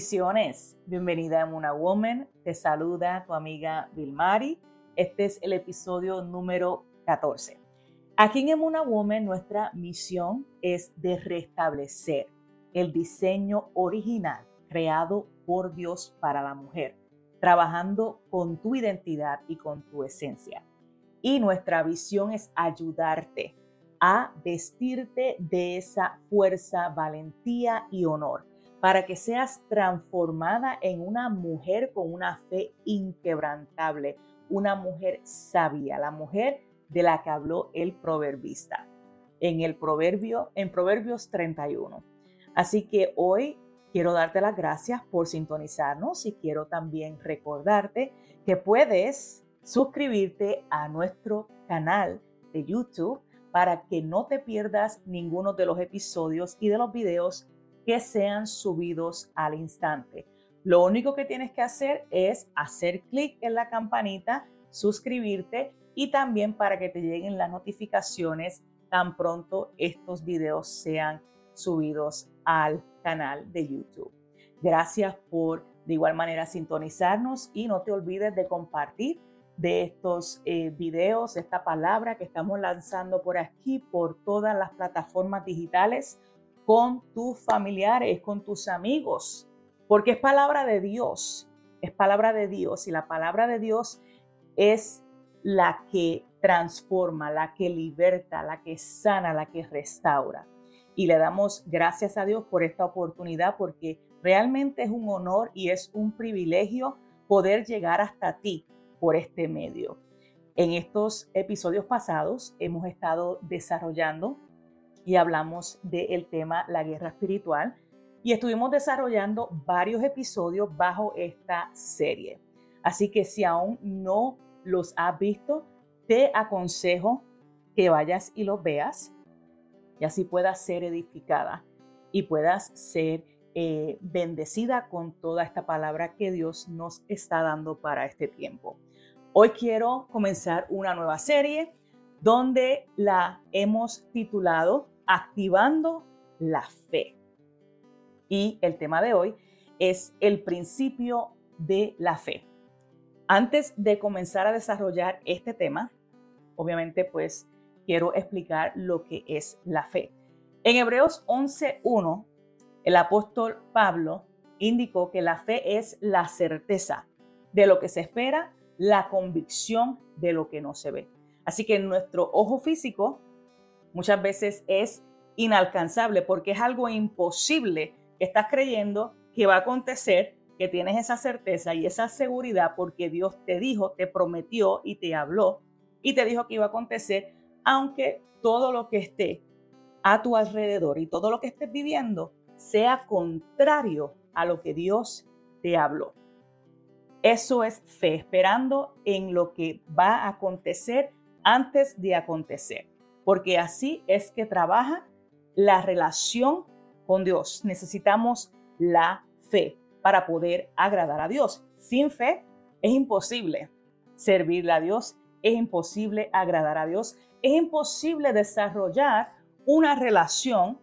Bendiciones, bienvenida a Una Woman, te saluda tu amiga Vilmari. Este es el episodio número 14. Aquí en Emuna Woman nuestra misión es de restablecer el diseño original creado por Dios para la mujer, trabajando con tu identidad y con tu esencia. Y nuestra visión es ayudarte a vestirte de esa fuerza, valentía y honor para que seas transformada en una mujer con una fe inquebrantable, una mujer sabia, la mujer de la que habló el proverbista en el proverbio en Proverbios 31. Así que hoy quiero darte las gracias por sintonizarnos y quiero también recordarte que puedes suscribirte a nuestro canal de YouTube para que no te pierdas ninguno de los episodios y de los videos que sean subidos al instante. Lo único que tienes que hacer es hacer clic en la campanita, suscribirte y también para que te lleguen las notificaciones tan pronto estos videos sean subidos al canal de YouTube. Gracias por de igual manera sintonizarnos y no te olvides de compartir de estos eh, videos, esta palabra que estamos lanzando por aquí, por todas las plataformas digitales con tus familiares, con tus amigos, porque es palabra de Dios, es palabra de Dios y la palabra de Dios es la que transforma, la que liberta, la que sana, la que restaura. Y le damos gracias a Dios por esta oportunidad porque realmente es un honor y es un privilegio poder llegar hasta ti por este medio. En estos episodios pasados hemos estado desarrollando y hablamos del tema la guerra espiritual y estuvimos desarrollando varios episodios bajo esta serie. Así que si aún no los has visto, te aconsejo que vayas y los veas y así puedas ser edificada y puedas ser eh, bendecida con toda esta palabra que Dios nos está dando para este tiempo. Hoy quiero comenzar una nueva serie donde la hemos titulado Activando la Fe. Y el tema de hoy es el principio de la fe. Antes de comenzar a desarrollar este tema, obviamente pues quiero explicar lo que es la fe. En Hebreos 11.1, el apóstol Pablo indicó que la fe es la certeza de lo que se espera, la convicción de lo que no se ve. Así que nuestro ojo físico muchas veces es inalcanzable porque es algo imposible que estás creyendo que va a acontecer, que tienes esa certeza y esa seguridad porque Dios te dijo, te prometió y te habló y te dijo que iba a acontecer, aunque todo lo que esté a tu alrededor y todo lo que estés viviendo sea contrario a lo que Dios te habló. Eso es fe, esperando en lo que va a acontecer antes de acontecer, porque así es que trabaja la relación con Dios. Necesitamos la fe para poder agradar a Dios. Sin fe es imposible servirle a Dios, es imposible agradar a Dios, es imposible desarrollar una relación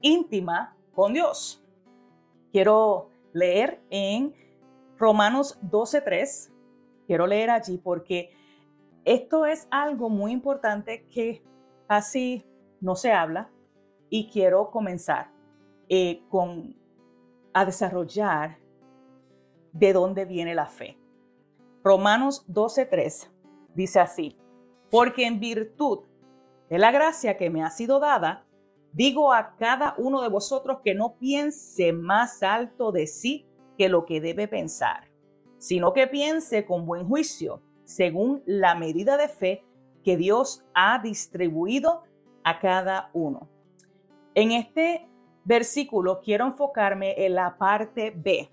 íntima con Dios. Quiero leer en Romanos 12.3, quiero leer allí porque esto es algo muy importante que casi no se habla y quiero comenzar eh, con, a desarrollar de dónde viene la fe. Romanos 12.3 dice así, porque en virtud de la gracia que me ha sido dada, digo a cada uno de vosotros que no piense más alto de sí que lo que debe pensar, sino que piense con buen juicio según la medida de fe que Dios ha distribuido a cada uno. En este versículo quiero enfocarme en la parte B,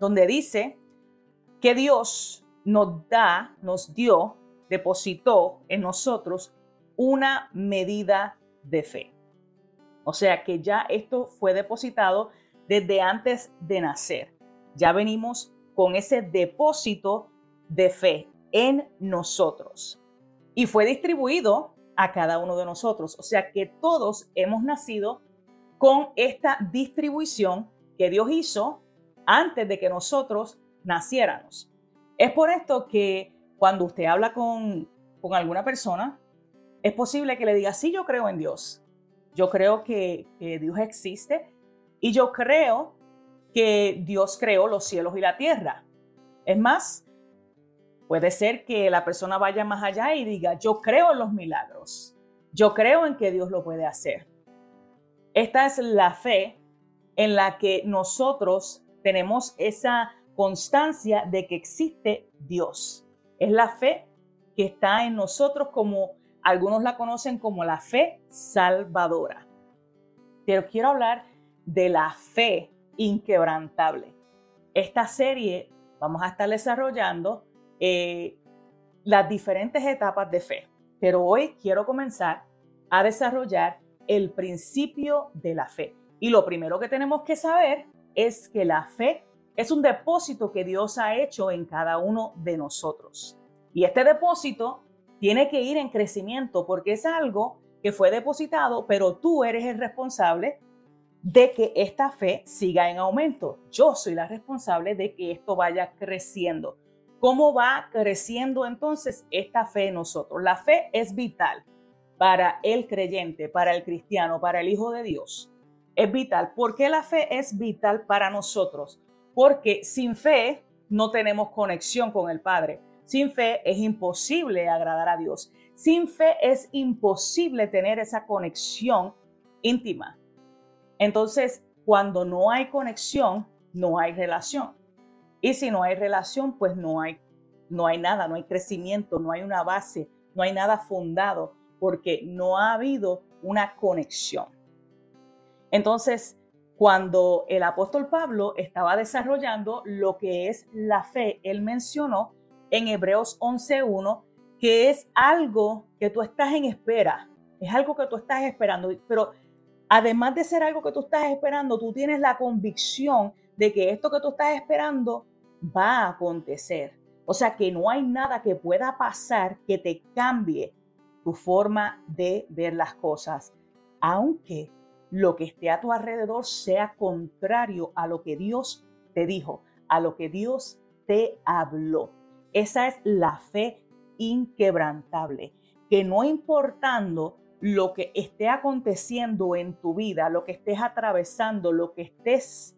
donde dice que Dios nos da, nos dio, depositó en nosotros una medida de fe. O sea que ya esto fue depositado desde antes de nacer. Ya venimos con ese depósito de fe en nosotros. Y fue distribuido a cada uno de nosotros. O sea que todos hemos nacido con esta distribución que Dios hizo antes de que nosotros naciéramos. Es por esto que cuando usted habla con, con alguna persona, es posible que le diga, sí, yo creo en Dios. Yo creo que, que Dios existe y yo creo que Dios creó los cielos y la tierra. Es más, puede ser que la persona vaya más allá y diga, yo creo en los milagros. Yo creo en que Dios lo puede hacer. Esta es la fe en la que nosotros tenemos esa constancia de que existe Dios. Es la fe que está en nosotros como algunos la conocen como la fe salvadora. Pero quiero hablar de la fe inquebrantable. Esta serie vamos a estar desarrollando eh, las diferentes etapas de fe, pero hoy quiero comenzar a desarrollar el principio de la fe. Y lo primero que tenemos que saber es que la fe es un depósito que Dios ha hecho en cada uno de nosotros. Y este depósito tiene que ir en crecimiento porque es algo que fue depositado, pero tú eres el responsable de que esta fe siga en aumento. Yo soy la responsable de que esto vaya creciendo. ¿Cómo va creciendo entonces esta fe en nosotros? La fe es vital para el creyente, para el cristiano, para el Hijo de Dios. Es vital. ¿Por qué la fe es vital para nosotros? Porque sin fe no tenemos conexión con el Padre. Sin fe es imposible agradar a Dios. Sin fe es imposible tener esa conexión íntima. Entonces, cuando no hay conexión, no hay relación. Y si no hay relación, pues no hay, no hay nada, no hay crecimiento, no hay una base, no hay nada fundado, porque no ha habido una conexión. Entonces, cuando el apóstol Pablo estaba desarrollando lo que es la fe, él mencionó en Hebreos 11.1 que es algo que tú estás en espera, es algo que tú estás esperando, pero además de ser algo que tú estás esperando, tú tienes la convicción de que esto que tú estás esperando va a acontecer. O sea que no hay nada que pueda pasar que te cambie tu forma de ver las cosas, aunque lo que esté a tu alrededor sea contrario a lo que Dios te dijo, a lo que Dios te habló. Esa es la fe inquebrantable, que no importando lo que esté aconteciendo en tu vida, lo que estés atravesando, lo que estés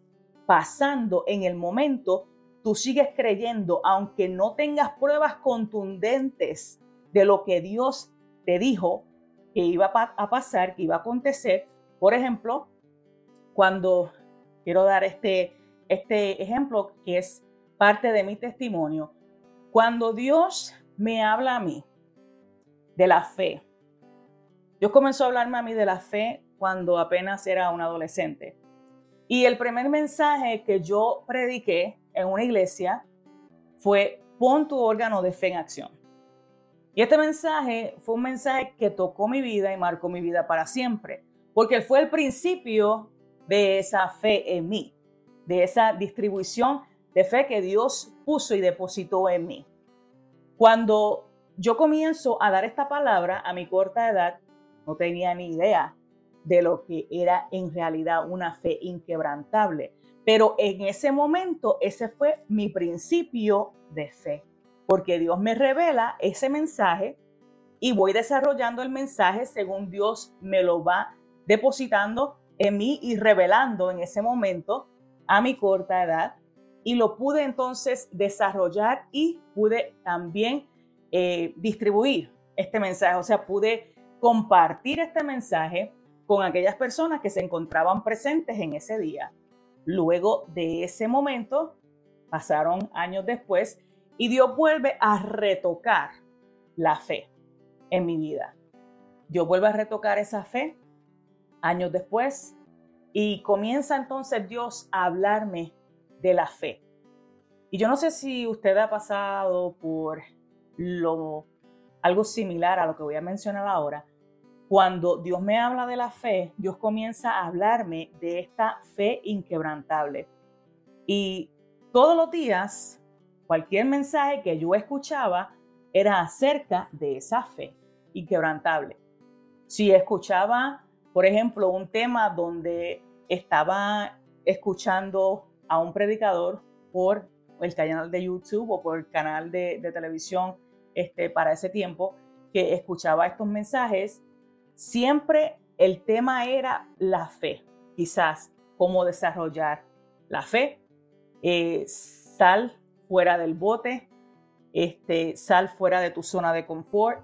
pasando en el momento, tú sigues creyendo, aunque no tengas pruebas contundentes de lo que Dios te dijo que iba a pasar, que iba a acontecer. Por ejemplo, cuando quiero dar este, este ejemplo que es parte de mi testimonio, cuando Dios me habla a mí de la fe, Dios comenzó a hablarme a mí de la fe cuando apenas era un adolescente. Y el primer mensaje que yo prediqué en una iglesia fue, pon tu órgano de fe en acción. Y este mensaje fue un mensaje que tocó mi vida y marcó mi vida para siempre, porque fue el principio de esa fe en mí, de esa distribución de fe que Dios puso y depositó en mí. Cuando yo comienzo a dar esta palabra a mi corta edad, no tenía ni idea de lo que era en realidad una fe inquebrantable. Pero en ese momento, ese fue mi principio de fe, porque Dios me revela ese mensaje y voy desarrollando el mensaje según Dios me lo va depositando en mí y revelando en ese momento a mi corta edad. Y lo pude entonces desarrollar y pude también eh, distribuir este mensaje. O sea, pude compartir este mensaje con aquellas personas que se encontraban presentes en ese día. Luego de ese momento, pasaron años después y Dios vuelve a retocar la fe en mi vida. Dios vuelve a retocar esa fe años después y comienza entonces Dios a hablarme de la fe. Y yo no sé si usted ha pasado por algo similar a lo que voy a mencionar ahora, cuando Dios me habla de la fe, Dios comienza a hablarme de esta fe inquebrantable. Y todos los días, cualquier mensaje que yo escuchaba era acerca de esa fe inquebrantable. Si escuchaba, por ejemplo, un tema donde estaba escuchando a un predicador por el canal de YouTube o por el canal de, televisión este, para ese tiempo que escuchaba estos mensajes, siempre el tema era la fe, quizás cómo desarrollar la fe, eh, sal fuera del bote, este, sal fuera de tu zona de confort,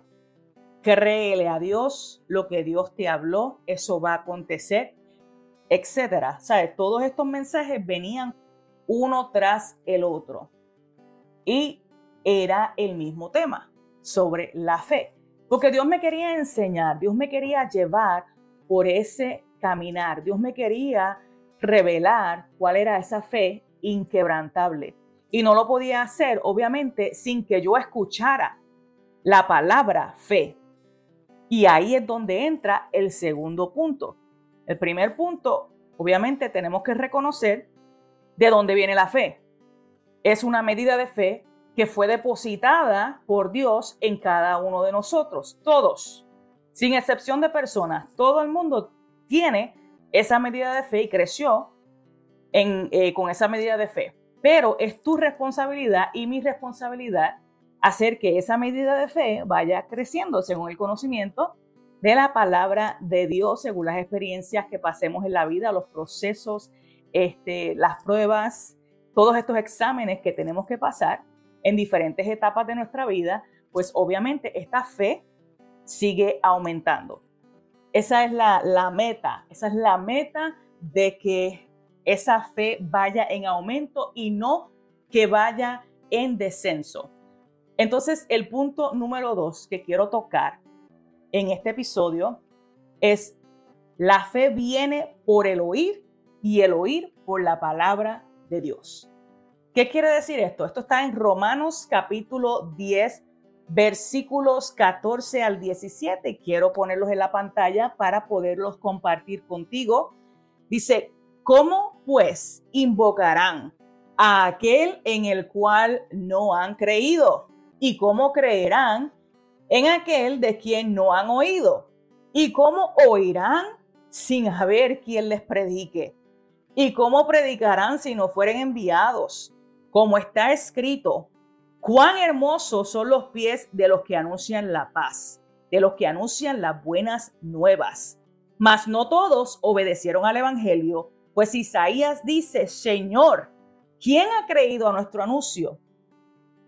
créele a Dios, lo que Dios te habló, eso va a acontecer, etcétera. ¿Sabes? Todos estos mensajes venían uno tras el otro y era el mismo tema sobre la fe. Porque Dios me quería enseñar, Dios me quería llevar por ese caminar, Dios me quería revelar cuál era esa fe inquebrantable. Y no lo podía hacer, obviamente, sin que yo escuchara la palabra fe. Y ahí es donde entra el segundo punto. El primer punto, obviamente, tenemos que reconocer de dónde viene la fe. Es una medida de fe que fue depositada por Dios en cada uno de nosotros, todos, sin excepción de personas. Todo el mundo tiene esa medida de fe y creció eh, con esa medida de fe. Pero es tu responsabilidad y mi responsabilidad hacer que esa medida de fe vaya creciendo según el conocimiento de la palabra de Dios, según las experiencias que pasemos en la vida, los procesos, este, las pruebas, todos estos exámenes que tenemos que pasar en diferentes etapas de nuestra vida, pues obviamente esta fe sigue aumentando. Esa es la, la meta, esa es la meta de que esa fe vaya en aumento y no que vaya en descenso. Entonces, el punto número dos que quiero tocar en este episodio es la fe viene por el oír y el oír por la palabra de Dios. ¿Qué quiere decir esto? Esto está en Romanos capítulo 10, versículos 14 al 17. Quiero ponerlos en la pantalla para poderlos compartir contigo. Dice, ¿cómo pues invocarán a aquel en el cual no han creído? ¿Y cómo creerán en aquel de quien no han oído? ¿Y cómo oirán sin haber quien les predique? ¿Y cómo predicarán si no fueren enviados? Como está escrito, cuán hermosos son los pies de los que anuncian la paz, de los que anuncian las buenas nuevas. Mas no todos obedecieron al Evangelio, pues Isaías dice, Señor, ¿quién ha creído a nuestro anuncio?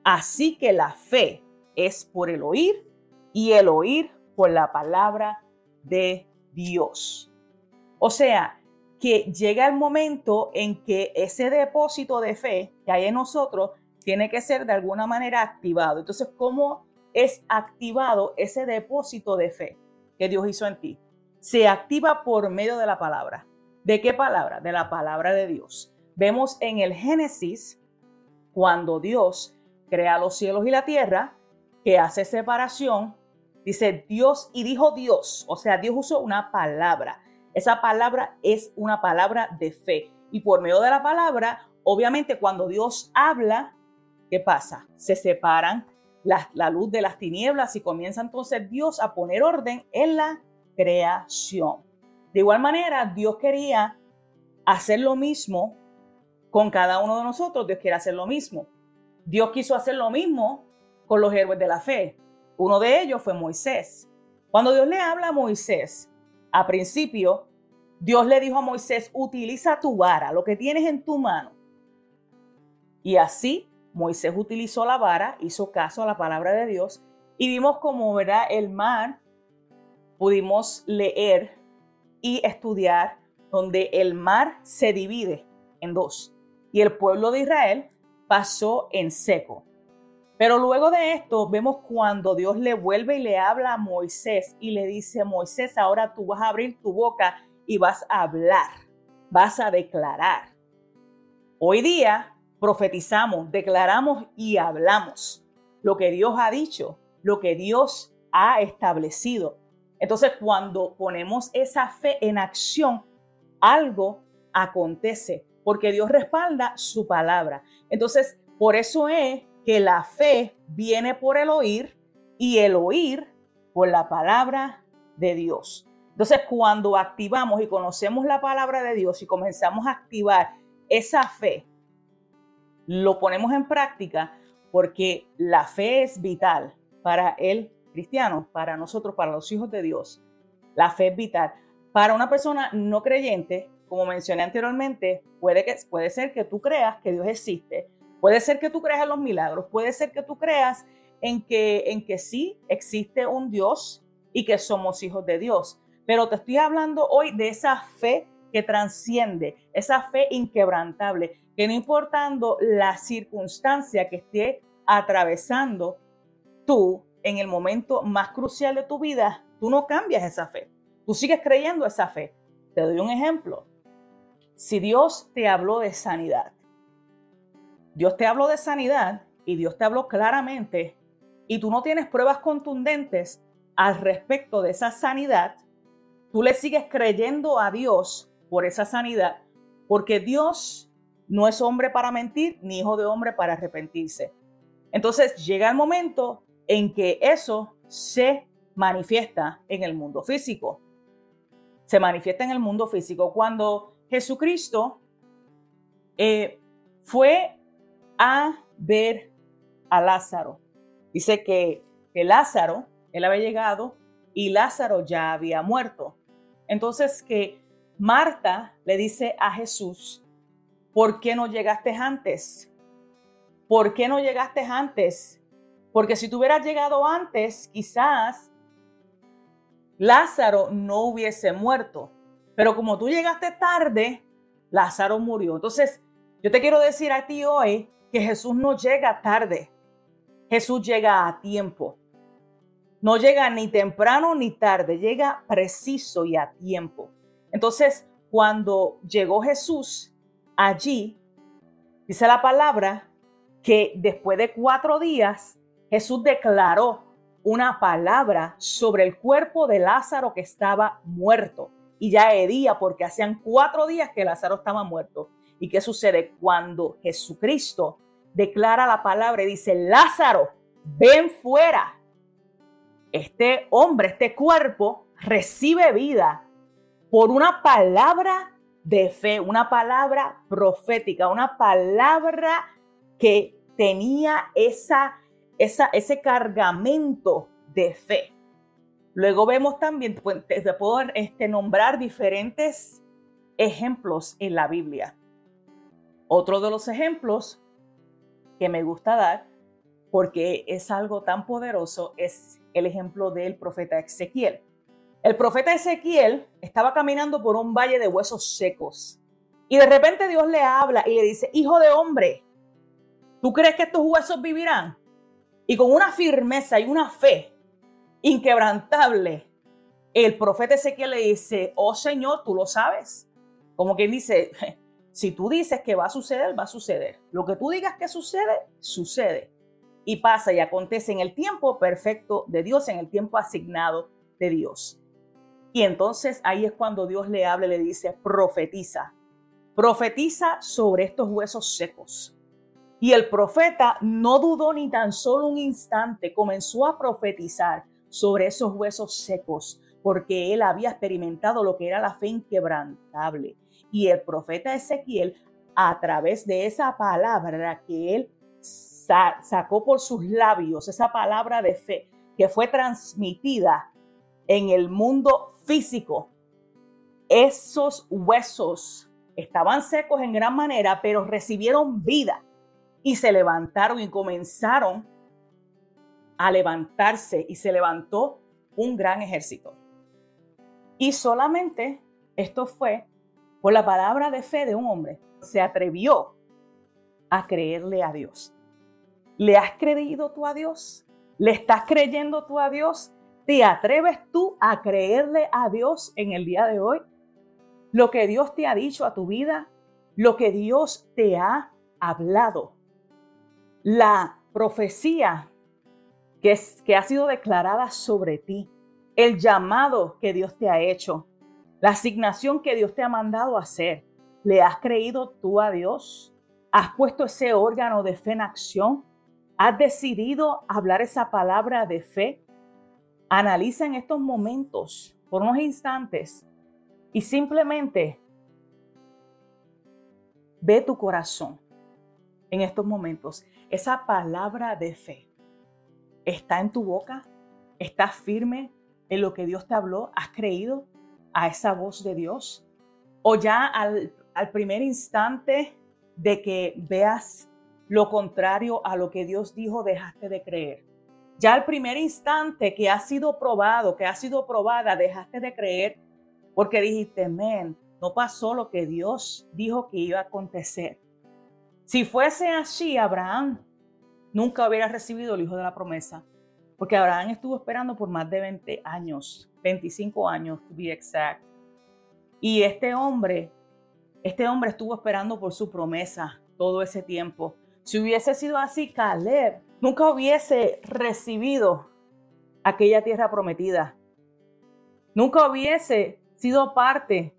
Así que la fe es por el oír y el oír por la palabra de Dios. O sea, que llega el momento en que ese depósito de fe que hay en nosotros tiene que ser de alguna manera activado. Entonces, ¿cómo es activado ese depósito de fe que Dios hizo en ti? Se activa por medio de la palabra. ¿De qué palabra? De la palabra de Dios. Vemos en el Génesis cuando Dios crea los cielos y la tierra, que hace separación, dice Dios y dijo Dios, o sea, Dios usó una palabra. Esa palabra es una palabra de fe. Y por medio de la palabra, obviamente cuando Dios habla, ¿qué pasa? Se separan la, la, luz de las tinieblas y comienza entonces Dios a poner orden en la creación. De igual manera, Dios quería hacer lo mismo con cada uno de nosotros. Dios quiere hacer lo mismo. Dios quiso hacer lo mismo con los héroes de la fe. Uno de ellos fue Moisés. Cuando Dios le habla a Moisés, a principio, Dios le dijo a Moisés, utiliza tu vara, lo que tienes en tu mano. Y así Moisés utilizó la vara, hizo caso a la palabra de Dios y vimos como verá el mar, pudimos leer y estudiar donde el mar se divide en dos y el pueblo de Israel pasó en seco. Pero luego de esto vemos cuando Dios le vuelve y le habla a Moisés y le dice, Moisés, ahora tú vas a abrir tu boca y vas a hablar, vas a declarar. Hoy día profetizamos, declaramos y hablamos lo que Dios ha dicho, lo que Dios ha establecido. Entonces cuando ponemos esa fe en acción, algo acontece porque Dios respalda su palabra. Entonces, por eso es que la fe viene por el oír y el oír por la palabra de Dios. Entonces, cuando activamos y conocemos la palabra de Dios y comenzamos a activar esa fe lo ponemos en práctica porque la fe es vital para el cristiano, para nosotros, para los hijos de Dios. La fe es vital. Para una persona no creyente, como mencioné anteriormente, puede, que, puede ser que tú creas que Dios existe, puede ser que tú creas en los milagros, puede ser que tú creas en que, en que sí existe un Dios y que somos hijos de Dios. Pero te estoy hablando hoy de esa fe que transciende, esa fe inquebrantable, que no importando la circunstancia que esté atravesando tú en el momento más crucial de tu vida, tú no cambias esa fe. Tú sigues creyendo esa fe. Te doy un ejemplo. Si Dios te habló de sanidad, Dios te habló de sanidad y Dios te habló claramente y tú no tienes pruebas contundentes al respecto de esa sanidad, tú le sigues creyendo a Dios por esa sanidad, porque Dios no es hombre para mentir, ni hijo de hombre para arrepentirse. Entonces llega el momento en que eso se manifiesta en el mundo físico. Se manifiesta en el mundo físico cuando Jesucristo eh, fue a ver a Lázaro. Dice que, que Lázaro, él había llegado y Lázaro ya había muerto. Entonces que Marta le dice a Jesús, ¿por qué no llegaste antes? ¿Por qué no llegaste antes? Porque si tú hubieras llegado antes, quizás Lázaro no hubiese muerto. Pero como tú llegaste tarde, Lázaro murió. Entonces, yo te quiero decir a ti hoy que Jesús no llega tarde. Jesús llega a tiempo. No llega ni temprano ni tarde, llega preciso y a tiempo. Entonces, cuando llegó Jesús allí, dice la palabra que después de cuatro días, Jesús declaró una palabra sobre el cuerpo de Lázaro que estaba muerto. Y ya hería porque hacían cuatro días que Lázaro estaba muerto. ¿Y qué sucede? Cuando Jesucristo declara la palabra y dice, Lázaro, ven fuera. Este hombre, este cuerpo, recibe vida por una palabra de fe, una palabra profética, una palabra que tenía esa, ese cargamento de fe. Luego vemos también, pues, te puedo este, nombrar diferentes ejemplos en la Biblia. Otro de los ejemplos que me gusta dar, porque es algo tan poderoso, es el ejemplo del profeta Ezequiel. El profeta Ezequiel estaba caminando por un valle de huesos secos y de repente Dios le habla y le dice, hijo de hombre, ¿tú crees que estos huesos vivirán? Y con una firmeza y una fe inquebrantable, el profeta Ezequiel le dice, oh Señor, tú lo sabes. Como quien dice, si tú dices que va a suceder, va a suceder. Lo que tú digas que sucede, sucede. Y pasa y acontece en el tiempo perfecto de Dios, en el tiempo asignado de Dios. Y entonces ahí es cuando Dios le habla y le dice, profetiza, profetiza sobre estos huesos secos. Y el profeta no dudó ni tan solo un instante, comenzó a profetizar sobre esos huesos secos, porque él había experimentado lo que era la fe inquebrantable. Y el profeta Ezequiel, a través de esa palabra que él sacó por sus labios, esa palabra de fe que fue transmitida en el mundo físico, esos huesos estaban secos en gran manera, pero recibieron vida y se levantaron y comenzaron a levantarse y se levantó un gran ejército. Y solamente esto fue por la palabra de fe de un hombre. Se atrevió a creerle a Dios. ¿Le has creído tú a Dios? ¿Le estás creyendo tú a Dios? ¿Te atreves tú a creerle a Dios en el día de hoy? Lo que Dios te ha dicho a tu vida, lo que Dios te ha hablado, la profecía que, es, que ha sido declarada sobre ti, el llamado que Dios te ha hecho, la asignación que Dios te ha mandado hacer. ¿Le has creído tú a Dios? ¿Has puesto ese órgano de fe en acción? ¿Has decidido hablar esa palabra de fe? Analiza en estos momentos por unos instantes y simplemente ve tu corazón. en estos momentos, esa palabra de fe está en tu boca, estás firme en lo que Dios te habló, has creído a esa voz de Dios, o ya al, al primer instante de que veas lo contrario a lo que Dios dijo, dejaste de creer. Ya al primer instante que ha sido probado, que ha sido probada, dejaste de creer porque dijiste, men, no pasó lo que Dios dijo que iba a acontecer. Si fuese así, Abraham nunca hubiera recibido el hijo de la promesa, porque Abraham estuvo esperando por más de 20 años, 25 años, to be exact. Y este hombre, este hombre estuvo esperando por su promesa todo ese tiempo. Si hubiese sido así, Caleb nunca hubiese recibido aquella tierra prometida. Nunca hubiese sido parte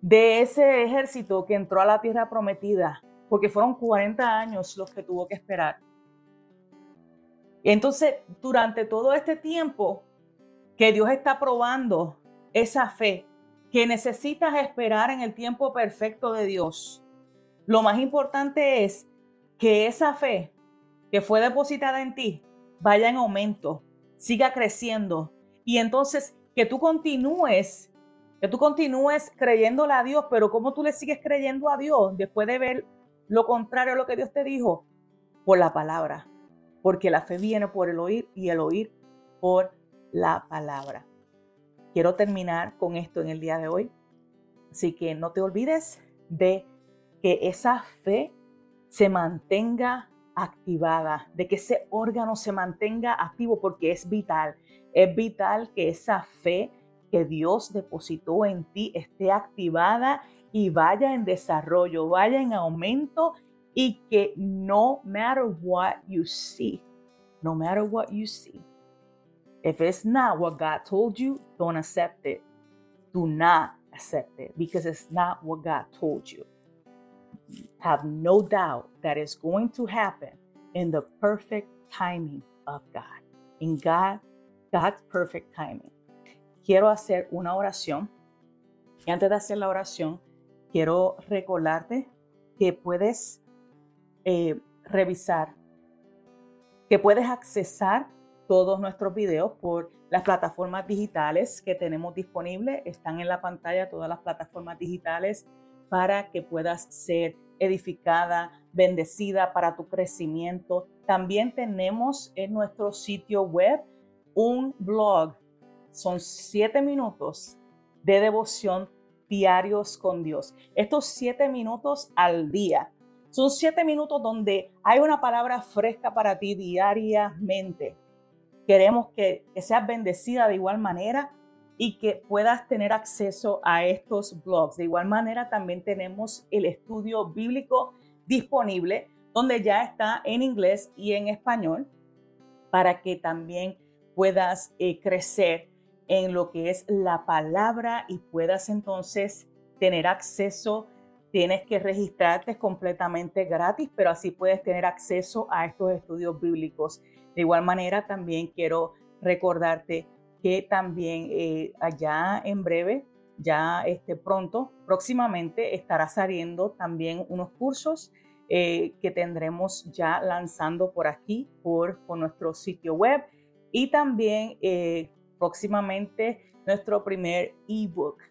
de ese ejército que entró a la tierra prometida, porque fueron 40 años los que tuvo que esperar. Entonces, durante todo este tiempo que Dios está probando esa fe, que necesitas esperar en el tiempo perfecto de Dios, lo más importante es que esa fe que fue depositada en ti vaya en aumento, siga creciendo y entonces que tú continúes, que tú continúes creyéndole a Dios, pero ¿cómo tú le sigues creyendo a Dios después de ver lo contrario a lo que Dios te dijo? Por la palabra, porque la fe viene por el oír y el oír por la palabra. Quiero terminar con esto en el día de hoy, así que no te olvides de que esa fe se mantenga activada, de que ese órgano se mantenga activo porque es vital. Es vital que esa fe que Dios depositó en ti esté activada y vaya en desarrollo, vaya en aumento y que no matter what you see, no matter what you see, if it's not what God told you, don't accept it. Do not accept it because it's not what God told you have no doubt that it's going to happen in the perfect timing of God. In God, God's perfect timing. Quiero hacer una oración. Y antes de hacer la oración, quiero recordarte que puedes eh, revisar, que puedes accesar todos nuestros videos por las plataformas digitales que tenemos disponibles. Están en la pantalla todas las plataformas digitales para que puedas ser edificada, bendecida para tu crecimiento. También tenemos en nuestro sitio web un blog. Son siete minutos de devoción diarios con Dios. Estos siete minutos al día. Son siete minutos donde hay una palabra fresca para ti diariamente. Queremos que, que seas bendecida de igual manera y que puedas tener acceso a estos blogs. De igual manera, también tenemos el estudio bíblico disponible, donde ya está en inglés y en español, para que también puedas eh, crecer en lo que es la palabra y puedas entonces tener acceso. Tienes que registrarte completamente gratis, pero así puedes tener acceso a estos estudios bíblicos. De igual manera, también quiero recordarte que también eh, allá en breve, ya este, pronto, próximamente estará saliendo también unos cursos eh, que tendremos ya lanzando por aquí, por, nuestro sitio web y también eh, próximamente nuestro primer ebook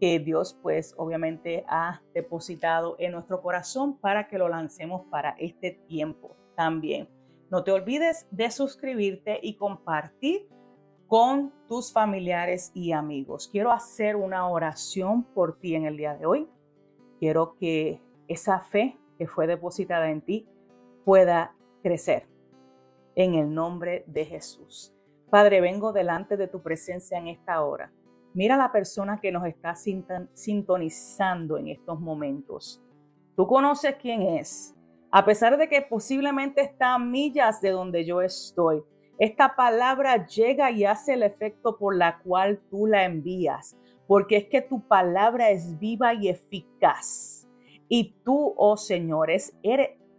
que Dios pues obviamente ha depositado en nuestro corazón para que lo lancemos para este tiempo también. No te olvides de suscribirte y compartir con tus familiares y amigos. Quiero hacer una oración por ti en el día de hoy. Quiero que esa fe que fue depositada en ti pueda crecer en el nombre de Jesús. Padre, vengo delante de tu presencia en esta hora. Mira la persona que nos está sintonizando en estos momentos. Tú conoces quién es. A pesar de que posiblemente está a millas de donde yo estoy, esta palabra llega y hace el efecto por la cual tú la envías, porque es que tu palabra es viva y eficaz. Y tú, oh Señor, eres,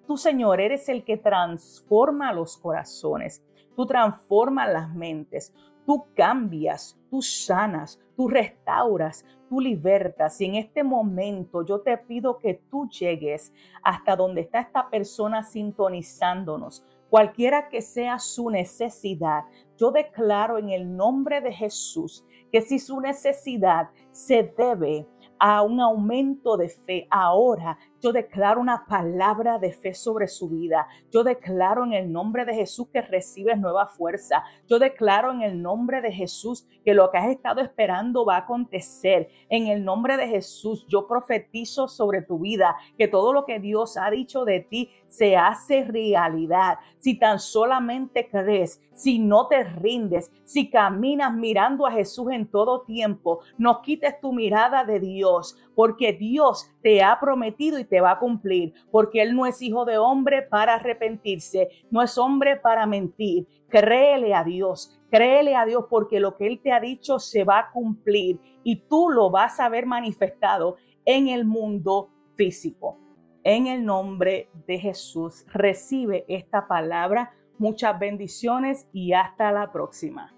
tú Señor, eres el que transforma los corazones. Tú transformas las mentes. Tú cambias, tú sanas, tú restauras, tú libertas. Y en este momento yo te pido que tú llegues hasta donde está esta persona sintonizándonos, cualquiera que sea su necesidad. Yo declaro en el nombre de Jesús que si su necesidad se debe a un aumento de fe ahora, yo declaro una palabra de fe sobre su vida. Yo declaro en el nombre de Jesús que recibes nueva fuerza. Yo declaro en el nombre de Jesús que lo que has estado esperando va a acontecer. En el nombre de Jesús yo profetizo sobre tu vida que todo lo que Dios ha dicho de ti se hace realidad. Si tan solamente crees, si no te rindes, si caminas mirando a Jesús en todo tiempo, no quites tu mirada de Dios, porque Dios te ha prometido y te va a cumplir, porque Él no es hijo de hombre para arrepentirse, no es hombre para mentir. Créele a Dios, créele a Dios porque lo que Él te ha dicho se va a cumplir y tú lo vas a ver manifestado en el mundo físico. En el nombre de Jesús, recibe esta palabra. Muchas bendiciones y hasta la próxima.